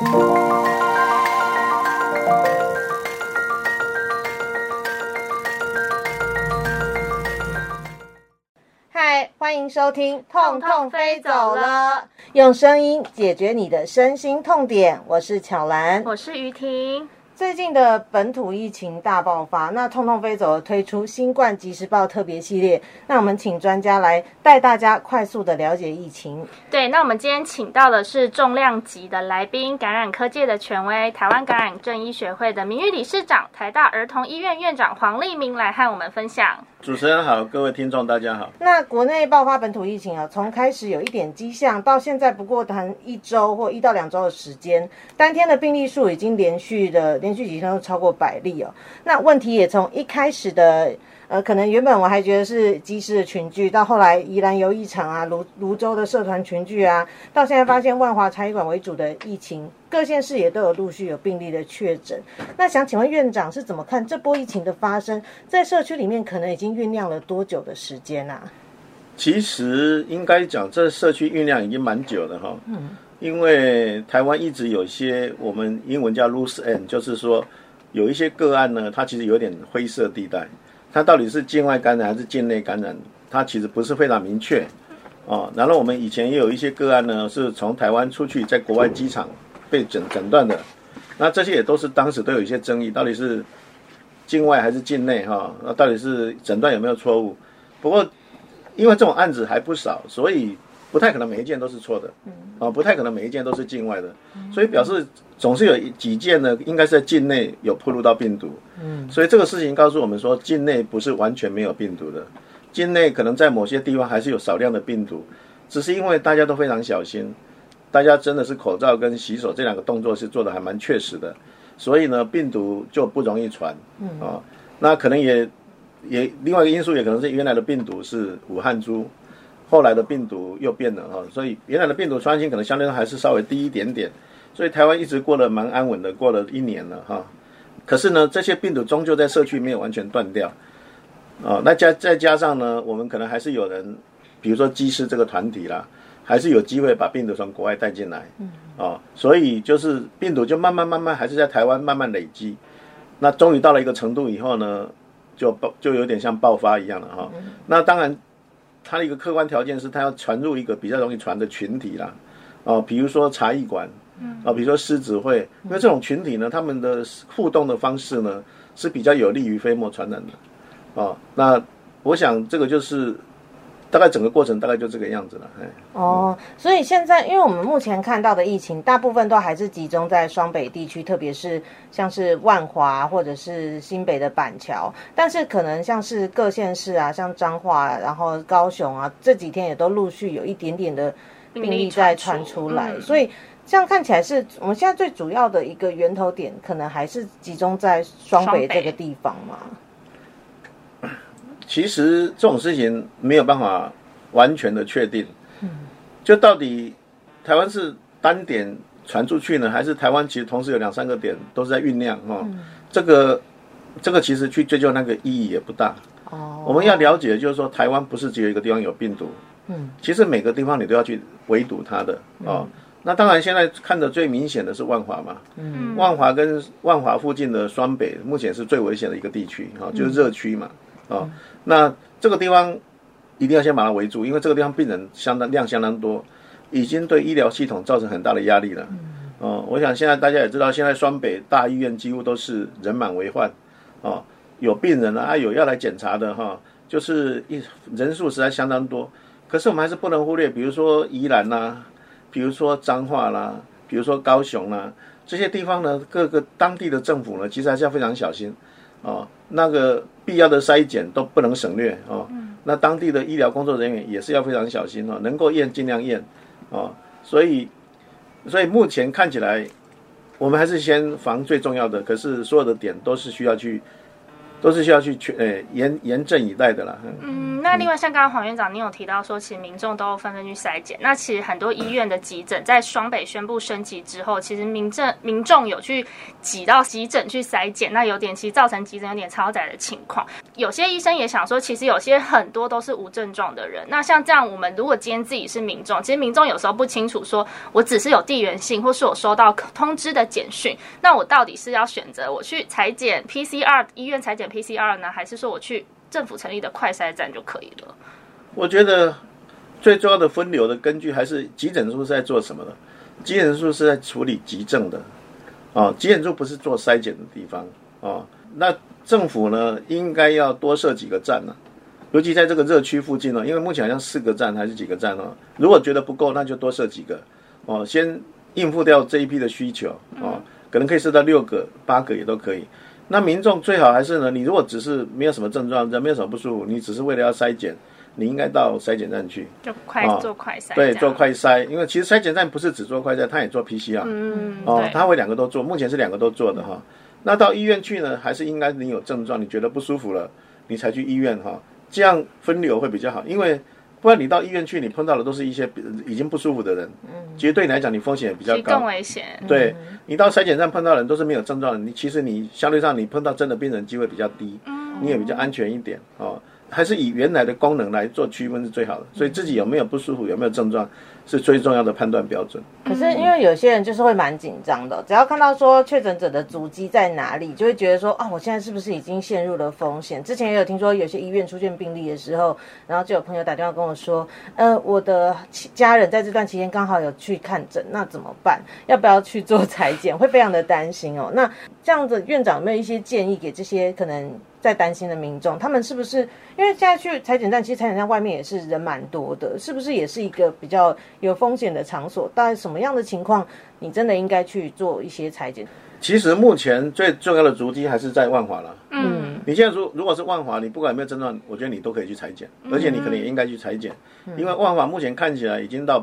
嗨，欢迎收听《痛痛飞走了》，用声音解决你的身心痛点。我是巧兰，我是于婷。最近的本土疫情大爆发，那痛痛飞走推出新冠即时报特别系列，那我们请专家来带大家快速的了解疫情。对，那我们今天请到的是重量级的来宾，感染科界的权威，台湾感染症医学会的名誉理事长，台大儿童医院院长黄立明来和我们分享。主持人好，各位听众大家好。那国内爆发本土疫情啊，从开始有一点迹象，到现在不过谈一周或一到两周的时间，当天的病例数已经连续的连续几天都超过百例哦。那问题也从一开始的呃，可能原本我还觉得是机师的群聚，到后来宜兰游艺场啊、泸泸州的社团群聚啊，到现在发现万华茶艺馆为主的疫情，各县市也都有陆续有病例的确诊。那想请问院长是怎么看这波疫情的发生，在社区里面可能已经酝酿了多久的时间啊？其实应该讲，这社区酝酿已经蛮久了哈。嗯。因为台湾一直有一些我们英文叫 loose end，就是说有一些个案呢，它其实有点灰色地带。它到底是境外感染还是境内感染？它其实不是非常明确，哦。然后我们以前也有一些个案呢，是从台湾出去，在国外机场被诊诊断的。那这些也都是当时都有一些争议，到底是境外还是境内？哈，那到底是诊断有没有错误？不过因为这种案子还不少，所以不太可能每一件都是错的，啊，不太可能每一件都是境外的，所以表示。总是有几件呢，应该是在境内有暴露到病毒，嗯，所以这个事情告诉我们说，境内不是完全没有病毒的，境内可能在某些地方还是有少量的病毒，只是因为大家都非常小心，大家真的是口罩跟洗手这两个动作是做的还蛮确实的，所以呢，病毒就不容易传，嗯。啊，那可能也也另外一个因素也可能是原来的病毒是武汉株，后来的病毒又变了哈，所以原来的病毒传染性可能相对还是稍微低一点点。所以台湾一直过得蛮安稳的，过了一年了哈。可是呢，这些病毒终究在社区没有完全断掉啊。那加再加上呢，我们可能还是有人，比如说机师这个团体啦，还是有机会把病毒从国外带进来。嗯。啊，所以就是病毒就慢慢慢慢还是在台湾慢慢累积。那终于到了一个程度以后呢，就爆就有点像爆发一样了哈。那当然，它的一个客观条件是它要传入一个比较容易传的群体啦。哦，比如说茶艺馆。啊，比如说狮子会，因为这种群体呢，他们的互动的方式呢是比较有利于飞沫传染的。啊，那我想这个就是大概整个过程大概就这个样子了。哎，哦，所以现在因为我们目前看到的疫情，大部分都还是集中在双北地区，特别是像是万华或者是新北的板桥，但是可能像是各县市啊，像彰化，然后高雄啊，这几天也都陆续有一点点的病例在传出来，所以。这样看起来是我们现在最主要的一个源头点，可能还是集中在双北这个地方嘛。其实这种事情没有办法完全的确定，嗯，就到底台湾是单点传出去呢，还是台湾其实同时有两三个点都是在酝酿哈？这个这个其实去追究那个意义也不大。哦，我们要了解就是说，台湾不是只有一个地方有病毒，嗯，其实每个地方你都要去围堵它的啊。那当然，现在看的最明显的是万华嘛。嗯，万华跟万华附近的双北，目前是最危险的一个地区啊，就是热区嘛。啊，那这个地方一定要先把它围住，因为这个地方病人相当量相当多，已经对医疗系统造成很大的压力了。哦，我想现在大家也知道，现在双北大医院几乎都是人满为患。哦，有病人啊，有要来检查的哈，就是一人数实在相当多。可是我们还是不能忽略，比如说宜兰呐。比如说彰化啦，比如说高雄啦，这些地方呢，各个当地的政府呢，其实还是要非常小心哦。那个必要的筛检都不能省略啊。那当地的医疗工作人员也是要非常小心哦，能够验尽量验啊。所以，所以目前看起来，我们还是先防最重要的。可是所有的点都是需要去都是需要去确呃严严阵以待的啦。嗯嗯，那另外像刚刚黄院长，你有提到说，其实民众都纷纷去筛检。那其实很多医院的急诊在双北宣布升级之后，其实民政民众有去挤到急诊去筛检，那有点其实造成急诊有点超载的情况。有些医生也想说，其实有些很多都是无症状的人。那像这样，我们如果今天自己是民众，其实民众有时候不清楚，说我只是有地缘性，或是我收到通知的简讯，那我到底是要选择我去裁剪 PCR 医院裁剪 PCR 呢，还是说我去政府成立的快筛站就可以了？我觉得最重要的分流的根据还是急诊处是在做什么的？急诊处是在处理急症的，啊，急诊处不是做筛检的地方啊。那政府呢，应该要多设几个站呢？尤其在这个热区附近呢，因为目前好像四个站还是几个站哦。如果觉得不够，那就多设几个哦，先应付掉这一批的需求哦，可能可以设到六个、八个也都可以。那民众最好还是呢，你如果只是没有什么症状，人没有什么不舒服，你只是为了要筛检，你应该到筛检站去，就快做快筛，对，做快筛，因为其实筛检站不是只做快筛，他也做 PCR，嗯，哦，他会两个都做，目前是两个都做的哈。那到医院去呢，还是应该你有症状，你觉得不舒服了，你才去医院哈，这样分流会比较好，因为不然你到医院去，你碰到的都是一些已经不舒服的人，嗯，其实对你来讲，你风险也比较高更。危险。对你到筛检站碰到的人都是没有症状的，你其实你相对上你碰到真的病人机会比较低，你也比较安全一点哦。还是以原来的功能来做区分是最好的，所以自己有没有不舒服，有没有症状是最重要的判断标准。可是因为有些人就是会蛮紧张的，只要看到说确诊者的足迹在哪里，就会觉得说啊，我现在是不是已经陷入了风险？之前也有听说有些医院出现病例的时候，然后就有朋友打电话跟我说，呃，我的家人在这段期间刚好有去看诊，那怎么办？要不要去做裁剪？会非常的担心哦。那这样子，院长有没有一些建议给这些可能在担心的民众？他们是不是因为现在去裁剪站，其实裁剪站外面也是人蛮多的，是不是也是一个比较有风险的场所？大概什么样的情况，你真的应该去做一些裁剪？其实目前最重要的足迹还是在万华了。嗯，你现在如如果是万华，你不管有没有症状，我觉得你都可以去裁剪，而且你可能也应该去裁剪，因为万华目前看起来已经到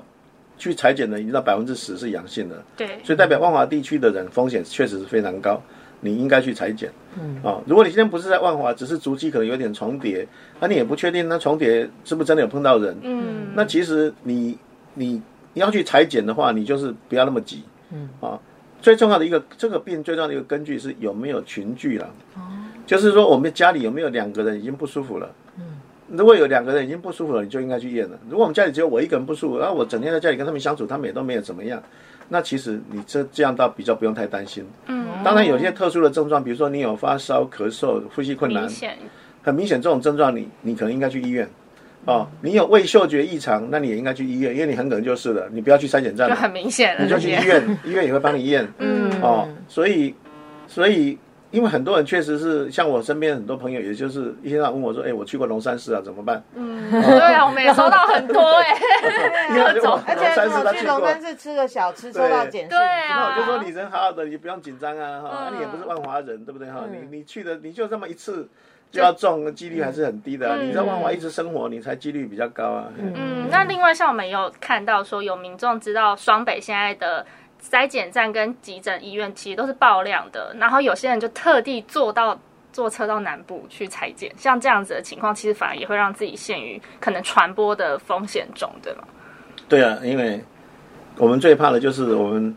去裁剪的已经到百分之十是阳性的，对，所以代表万华地区的人风险确实是非常高，你应该去裁剪。嗯，啊，如果你今天不是在万华，只是足迹可能有点重叠，那你也不确定那重叠是不是真的有碰到人，嗯，那其实你你你要去裁剪的话，你就是不要那么急，嗯。啊，最重要的一个这个病最重要的一个根据是有没有群聚了，哦，就是说我们家里有没有两个人已经不舒服了，嗯，如果有两个人已经不舒服了，你就应该去验了。如果我们家里只有我一个人不舒服，然后我整天在家里跟他们相处，他们也都没有怎么样，那其实你这这样倒比较不用太担心。嗯，当然有些特殊的症状，比如说你有发烧、咳嗽、呼吸困难明，显，很明显这种症状你你可能应该去医院。哦，你有味嗅觉异常，那你也应该去医院，因为你很可能就是了，你不要去筛检站了，就很明显了，你就去医院，医院也会帮你验。嗯，哦，所以所以因为很多人确实是像我身边很多朋友，也就是一天到晚问我说：“哎，我去过龙山寺啊，怎么办嗯，对啊，我们也收到很多哎，？”因 而且我去。龙山寺吃个小吃，收到简讯，对啊那我就说你人好好的，你不用紧张啊，哈、嗯啊你也不是万华人，对不对哈？你你去的你就这么一次就要中，几率还是很低的、啊。嗯你在万华一直生活，你才几率比较高啊。嗯，那另外像我们有看到说，有民众知道双北现在的筛检站跟急诊医院其实都是爆量的，然后有些人就特地坐到坐车到南部去裁剪，像这样子的情况，其实反而也会让自己陷于可能传播的风险中，对吗？对啊，因为我们最怕的就是我们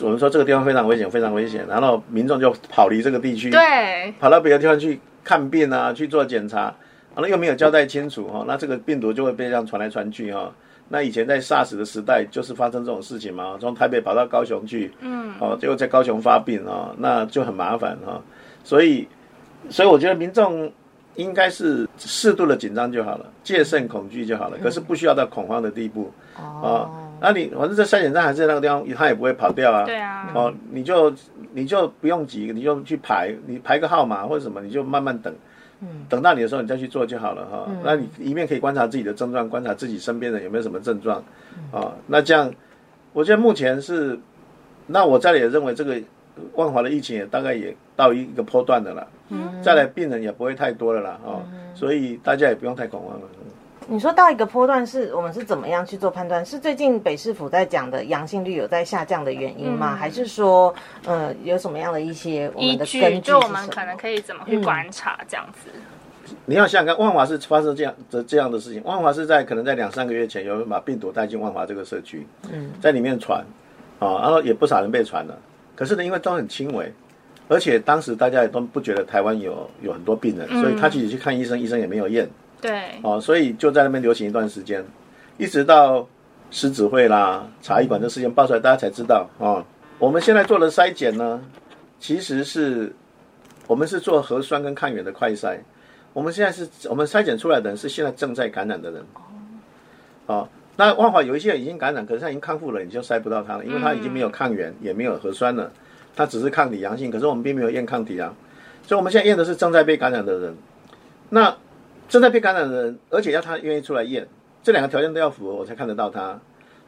我们说这个地方非常危险，非常危险，然后民众就跑离这个地区，对，跑到别的地方去看病啊，去做检查，完了又没有交代清楚哈、那这个病毒就会被这样传来传去哈、那以前在 SARS 的时代就是发生这种事情嘛，从台北跑到高雄去，嗯，哦，结果在高雄发病啊、那就很麻烦哈、所以，所以我觉得民众应该是适度的紧张就好了，戒慎恐惧就好了，可是不需要到恐慌的地步哦。那你反正这筛检站还是在那个地方，他也不会跑掉啊。对啊，哦，你就你就不用急，你就去排，你排个号码或者什么，你就慢慢等，等到你的时候你再去做就好了哈、那你一面可以观察自己的症状，观察自己身边人有没有什么症状，啊、那这样，我觉得目前是，那我再来也认为这个万华的疫情也大概也到一个坡段的了，嗯再来病人也不会太多了啦，哦，所以大家也不用太恐慌了。你说到一个波段是我们是怎么样去做判断？是最近北市府在讲的阳性率有在下降的原因吗？还是说，呃，有什么样的一些我依们的根据？据就我们可能可以怎么去观察这样子？你要想想看，万华是发生这样的这样的事情。万华是在可能在两三个月前，有人把病毒带进万华这个社区，嗯，在里面传，啊，然后也不少人被传了。可是呢，因为都很轻微，而且当时大家也都不觉得台湾有有很多病人，所以他自己去看医生，医生也没有验。对，哦，所以就在那边流行一段时间，一直到狮子会啦、茶艺馆这事件爆出来，大家才知道哦。我们现在做的筛检呢，其实是我们是做核酸跟抗原的快筛。我们现在是我们筛检出来的人是现在正在感染的人。哦，那万华有一些人已经感染，可是他已经康复了，你就筛不到他了，因为他已经没有抗原，也没有核酸了，他只是抗体阳性，可是我们并没有验抗体啊。所以我们现在验的是正在被感染的人。那正在被感染的人，而且要他愿意出来验，这两个条件都要符合，我才看得到他。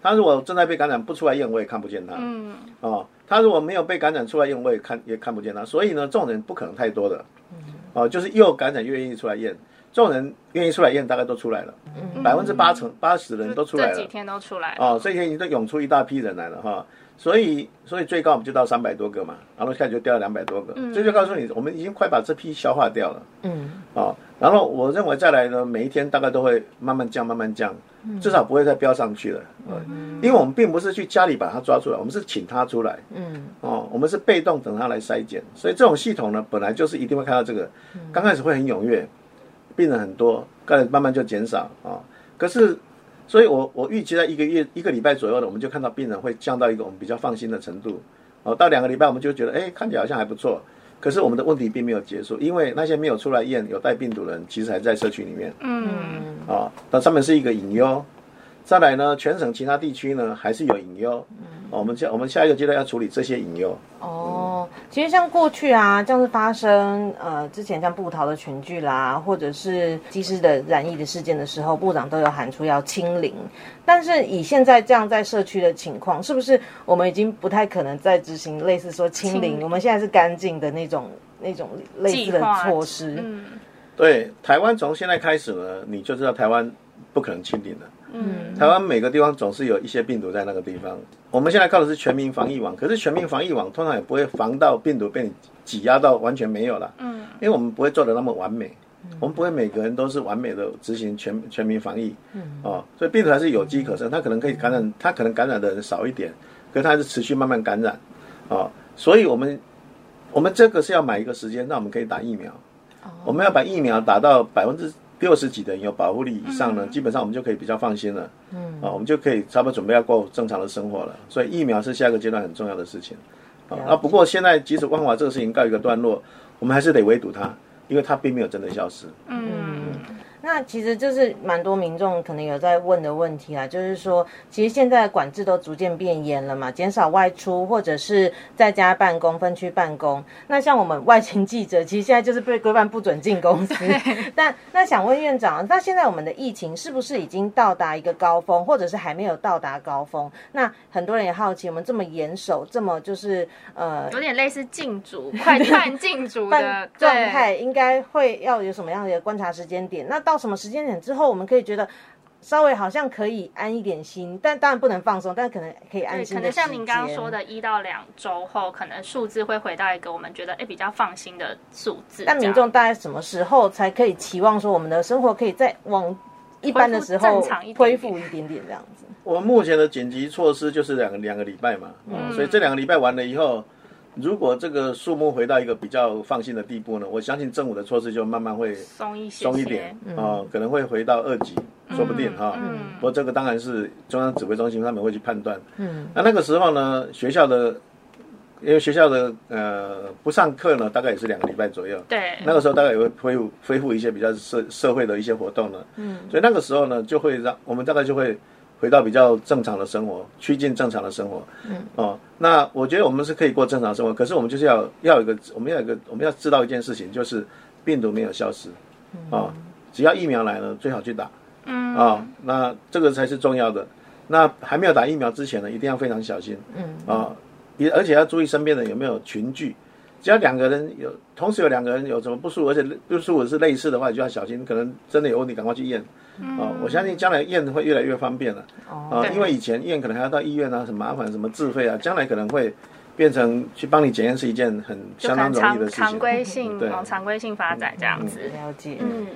他如果正在被感染不出来验，我也看不见他。嗯。哦，他如果没有被感染出来验，我也看也看不见他。所以呢，这种人不可能太多的。嗯。哦，就是又感染又愿意出来验，这种人愿意出来验，大概都出来了。嗯。百分之八成八十的人都出来了。这几天都出来。哦，这几天已经都涌出一大批人来了哈。所以，所以最高我们就到三百多个嘛，然后现在就掉了两百多个。嗯。这就告诉你，我们已经快把这批消化掉了。嗯。哦。然后我认为再来呢，每一天大概都会慢慢降，慢慢降，至少不会再飙上去了。嗯，因为我们并不是去家里把它抓出来，我们是请他出来。嗯，哦，我们是被动等他来筛检，所以这种系统呢，本来就是一定会看到这个，刚开始会很踊跃，病人很多，刚才慢慢就减少啊。可是，所以我我预期在一个月一个礼拜左右的，我们就看到病人会降到一个我们比较放心的程度。哦，到两个礼拜我们就觉得，哎，看起来好像还不错。可是我们的问题并没有结束，因为那些没有出来验有带病毒的人，其实还在社区里面。嗯，啊，那上面是一个隐忧。再来呢，全省其他地区呢还是有隐忧。嗯，我们下我们下一个阶段要处理这些引诱。哦，其实像过去啊，这样子发生呃，之前像布桃的群聚啦，或者是机师的染疫的事件的时候，部长都有喊出要清零。但是以现在这样在社区的情况，是不是我们已经不太可能再执行类似说清零？我们现在是干净的那种那种类似的措施。嗯，对，台湾从现在开始呢，你就知道台湾不可能清零了。嗯，台湾每个地方总是有一些病毒在那个地方。我们现在靠的是全民防疫网，可是全民防疫网通常也不会防到病毒被你挤压到完全没有了。嗯，因为我们不会做的那么完美，我们不会每个人都是完美的执行全全民防疫。嗯，哦，所以病毒还是有机可乘，它可能可以感染，它可能感染的人少一点，可是它还是持续慢慢感染。哦，所以我们我们这个是要买一个时间，那我们可以打疫苗。我们要把疫苗打到百分之。六十几的人有保护力以上呢，基本上我们就可以比较放心了。嗯，啊，我们就可以差不多准备要过正常的生活了。所以疫苗是下一个阶段很重要的事情。啊，不过现在即使万华这个事情告一个段落，我们还是得围堵它，因为它并没有真的消失。嗯。那其实就是蛮多民众可能有在问的问题啊，就是说，其实现在管制都逐渐变严了嘛，减少外出或者是在家办公、分区办公。那像我们外勤记者，其实现在就是被规范不准进公司。但那想问院长，那现在我们的疫情是不是已经到达一个高峰，或者是还没有到达高峰？那很多人也好奇，我们这么严守，这么就是呃，有点类似禁足、快 半禁足的状态，应该会要有什么样的观察时间点？那到什么时间点之后，我们可以觉得稍微好像可以安一点心，但当然不能放松，但可能可以安心。可能像您刚刚说的，一到两周后，可能数字会回到一个我们觉得哎比较放心的数字。但民众大概什么时候才可以期望说我们的生活可以再往一般的时候恢复一点点这样子？我们目前的紧急措施就是两个两个礼拜嘛，所以这两个礼拜完了以后。如果这个数目回到一个比较放心的地步呢，我相信政府的措施就慢慢会松一些松一点啊，可能会回到二级，说不定哈。不过这个当然是中央指挥中心他们会去判断。嗯，那那个时候呢，学校的因为学校的呃不上课呢，大概也是两个礼拜左右。对，那个时候大概也会恢复恢复一些比较社社会的一些活动了。嗯，所以那个时候呢，就会让我们大概就会。回到比较正常的生活，趋近正常的生活。嗯，哦，那我觉得我们是可以过正常生活，可是我们就是要要有一个，我们要有一个，我们要知道一件事情，就是病毒没有消失。啊，只要疫苗来了，最好去打。嗯，啊，那这个才是重要的。那还没有打疫苗之前呢，一定要非常小心。嗯，啊，也而且要注意身边的有没有群聚。只要两个人有同时有两个人有什么不舒服，而且不舒服是类似的话，你就要小心，可能真的有问题，赶快去验。哦，我相信将来验会越来越方便了。哦，因为以前验可能还要到医院啊，很麻烦，什么自费啊，将来可能会变成去帮你检验是一件很相当容易的事情。常规性往常规性发展这样子。了解。嗯，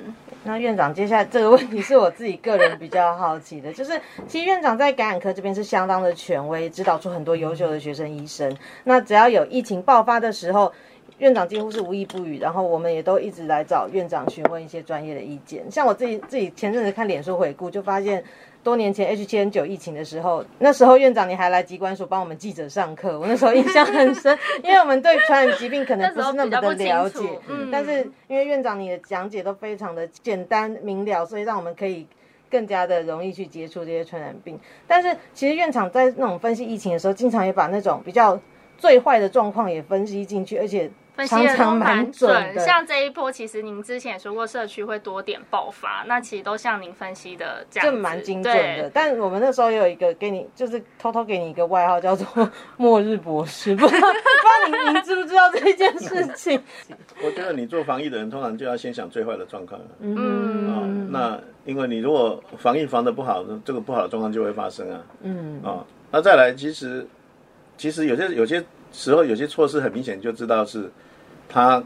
那院长接下来这个问题是我自己个人比较好奇的，就是其实院长在感染科这边是相当的权威，指导出很多优秀的学生医生。那只要有疫情爆发的时候。院长几乎是无意不语，然后我们也都一直来找院长询问一些专业的意见。像我自己自己前阵子看脸书回顾，就发现多年前 H 七 N 九疫情的时候，那时候院长你还来机关所帮我们记者上课，我那时候印象很深，因为我们对传染疾病可能不是那么的了解，嗯，但是因为院长你的讲解都非常的简单明了，所以让我们可以更加的容易去接触这些传染病。但是其实院长在那种分析疫情的时候，经常也把那种比较最坏的状况也分析进去，而且。分析的都蛮准，像这一波，其实您之前也说过社区会多点爆发，那其实都像您分析的这样，这蛮精准的。但我们那时候有一个给你，就是偷偷给你一个外号，叫做“末日博士”，不知道 不知道您您知不知道这件事情？我觉得你做防疫的人，通常就要先想最坏的状况。嗯啊，那因为你如果防疫防的不好，这个不好的状况就会发生啊。嗯啊，那再来，其实其实有些有些时候有些措施很明显就知道是。它，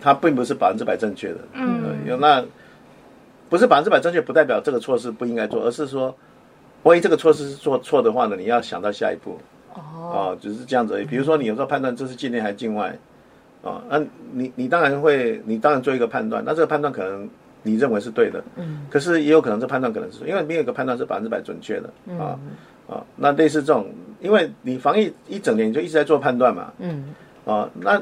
它并不是百分之百正确的。嗯，那不是百分之百正确，不代表这个措施不应该做，而是说，万一这个措施是做错的话呢，你要想到下一步。哦，只是这样子而已。比如说，你有时候判断这是境内还是境外，啊，那你你当然会，你当然做一个判断，那这个判断可能你认为是对的，嗯，可是也有可能这判断可能是，因为没有一个判断是百分之百准确的。啊啊，那类似这种，因为你防疫一整年就一直在做判断嘛，嗯，哦，那。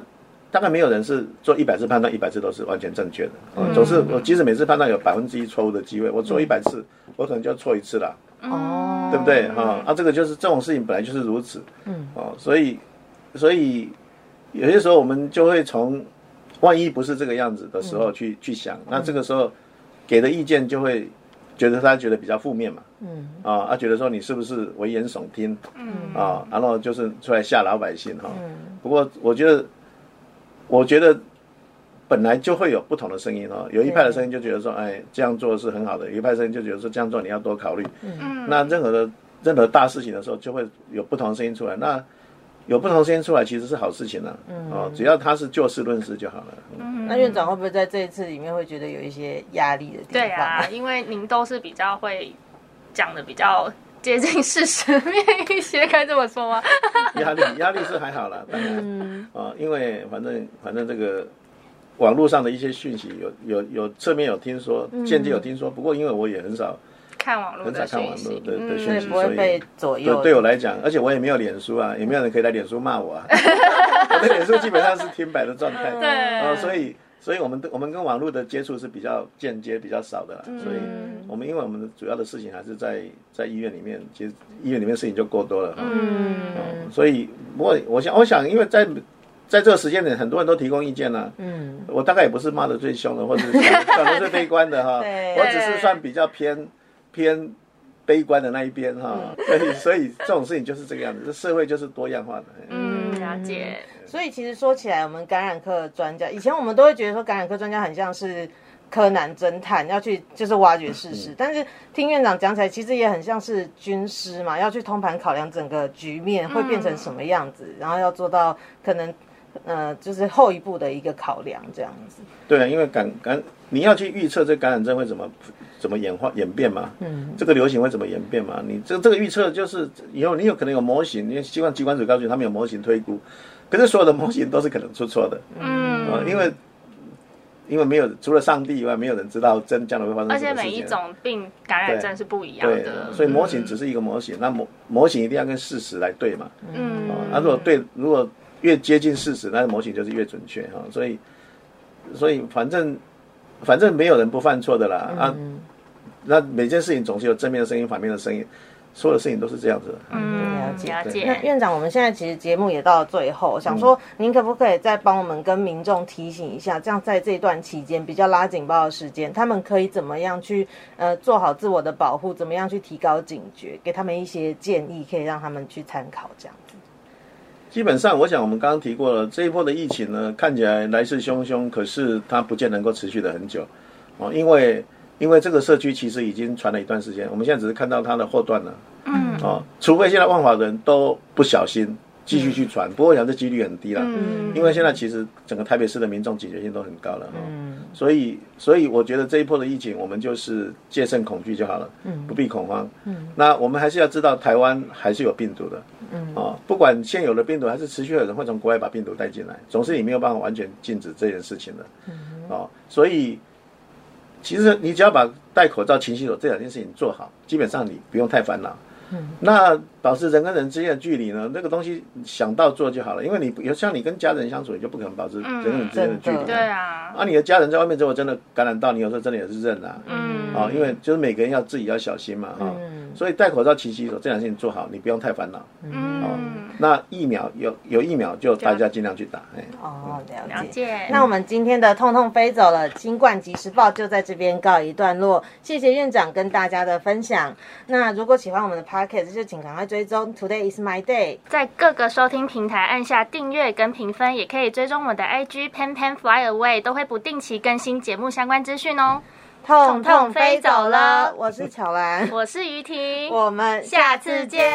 大概没有人是做一百次判断，一百次都是完全正确的。嗯，总是我即使每次判断有百分之一错误的机会，我做一百次，我可能就要错一次了。哦，对不对？哈，啊，这个就是这种事情本来就是如此。嗯，哦，所以，所以有些时候我们就会从万一不是这个样子的时候去去想，那这个时候给的意见就会觉得他觉得比较负面嘛。嗯，啊，他觉得说你是不是危言耸听？嗯，啊，然后就是出来吓老百姓哈。嗯，不过我觉得。我觉得本来就会有不同的声音哦，有一派的声音就觉得说，哎，这样做是很好的；，有一派声音就觉得说，这样做你要多考虑。嗯，那任何的任何大事情的时候，就会有不同的声音出来。那有不同声音出来，其实是好事情呢。嗯，哦，只要他是就事论事就好了。嗯，那院长会不会在这一次里面会觉得有一些压力的地方？对啊，因为您都是比较会讲的比较。接近事实面一些，该这么说吗？压力压力是还好了，当然啊，因为反正反正这个网络上的一些讯息，有有有侧面有听说，间接有听说。不过因为我也很少看网络，很少看网络的的讯息，所以被左右。对我来讲，而且我也没有脸书啊，也没有人可以来脸书骂我啊。我的脸书基本上是停摆的状态，对啊，所以。所以，我们我们跟网络的接触是比较间接、比较少的，所以我们因为我们的主要的事情还是在在医院里面，其实医院里面事情就够多了。嗯，所以不过我想，我想，因为在在这个时间点，很多人都提供意见了。嗯，我大概也不是骂的最凶的，或者是 算最悲观的哈。我只是算比较偏偏悲观的那一边哈。所以，所以这种事情就是这个样子，这社会就是多样化的。嗯，了解。所以其实说起来，我们感染科专家以前我们都会觉得说，感染科专家很像是柯南侦探，要去就是挖掘事实。但是听院长讲起来，其实也很像是军师嘛，要去通盘考量整个局面会变成什么样子，然后要做到可能呃就是后一步的一个考量这样子。对啊，因为感感你要去预测这感染症会怎么怎么演化演变嘛，嗯，这个流行会怎么演变嘛？你这这个预测就是以后你有可能有模型，因为希望机关组告诉你他们有模型推估。可是所有的模型都是可能出错的，嗯，因为因为没有除了上帝以外，没有人知道真将来会发生什么事情。而且每一种病感染症是不一样的，所以模型只是一个模型，那模模型一定要跟事实来对嘛，嗯，啊，如果对，如果越接近事实，那模型就是越准确哈。所以所以反正反正没有人不犯错的啦啊，那每件事情总是有正面的声音、反面的声音。所有的事情都是这样子的。嗯，了解。那院长，我们现在其实节目也到了最后，想说您可不可以再帮我们跟民众提醒一下，这样在这段期间比较拉警报的时间，他们可以怎么样去呃做好自我的保护，怎么样去提高警觉，给他们一些建议，可以让他们去参考这样子。基本上，我想我们刚刚提过了，这一波的疫情呢，看起来来势汹汹，可是它不见能够持续的很久，哦，因为因为这个社区其实已经传了一段时间，我们现在只是看到它的后段了，嗯，哦，除非现在万华人都不小心。继续去传，不过我想这几率很低了，因为现在其实整个台北市的民众警觉性都很高了，嗯，所以所以我觉得这一波的疫情，我们就是戒慎恐惧就好了，嗯，不必恐慌，嗯，那我们还是要知道台湾还是有病毒的，嗯，哦，不管现有的病毒还是持续有人会从国外把病毒带进来，总是你没有办法完全禁止这件事情的，嗯，哦，所以其实你只要把戴口罩、勤洗手这两件事情做好，基本上你不用太烦恼。那保持人跟人之间的距离呢？那个东西想到做就好了，因为你有像你跟家人相处，你就不可能保持人跟人之间的距离。对啊，啊，你的家人在外面之后真的感染到，你有时候真的也是认啊。嗯，啊，因为就是每个人要自己要小心嘛，哈。所以戴口罩、勤洗手这两件事情做好，你不用太烦恼。嗯，那疫苗有有疫苗就大家尽量去打。哎，哦，了解。那我们今天的痛痛飞走了，新冠即时报就在这边告一段落。谢谢院长跟大家的分享。那如果喜欢我们的 podcast，就请赶快追踪 Today is my day，在各个收听平台按下订阅跟评分，也可以追踪我的 IG Pen Pen Fly Away，都会不定期更新节目相关资讯哦。痛痛飞走了，我是巧兰，我是于婷，我们下次见。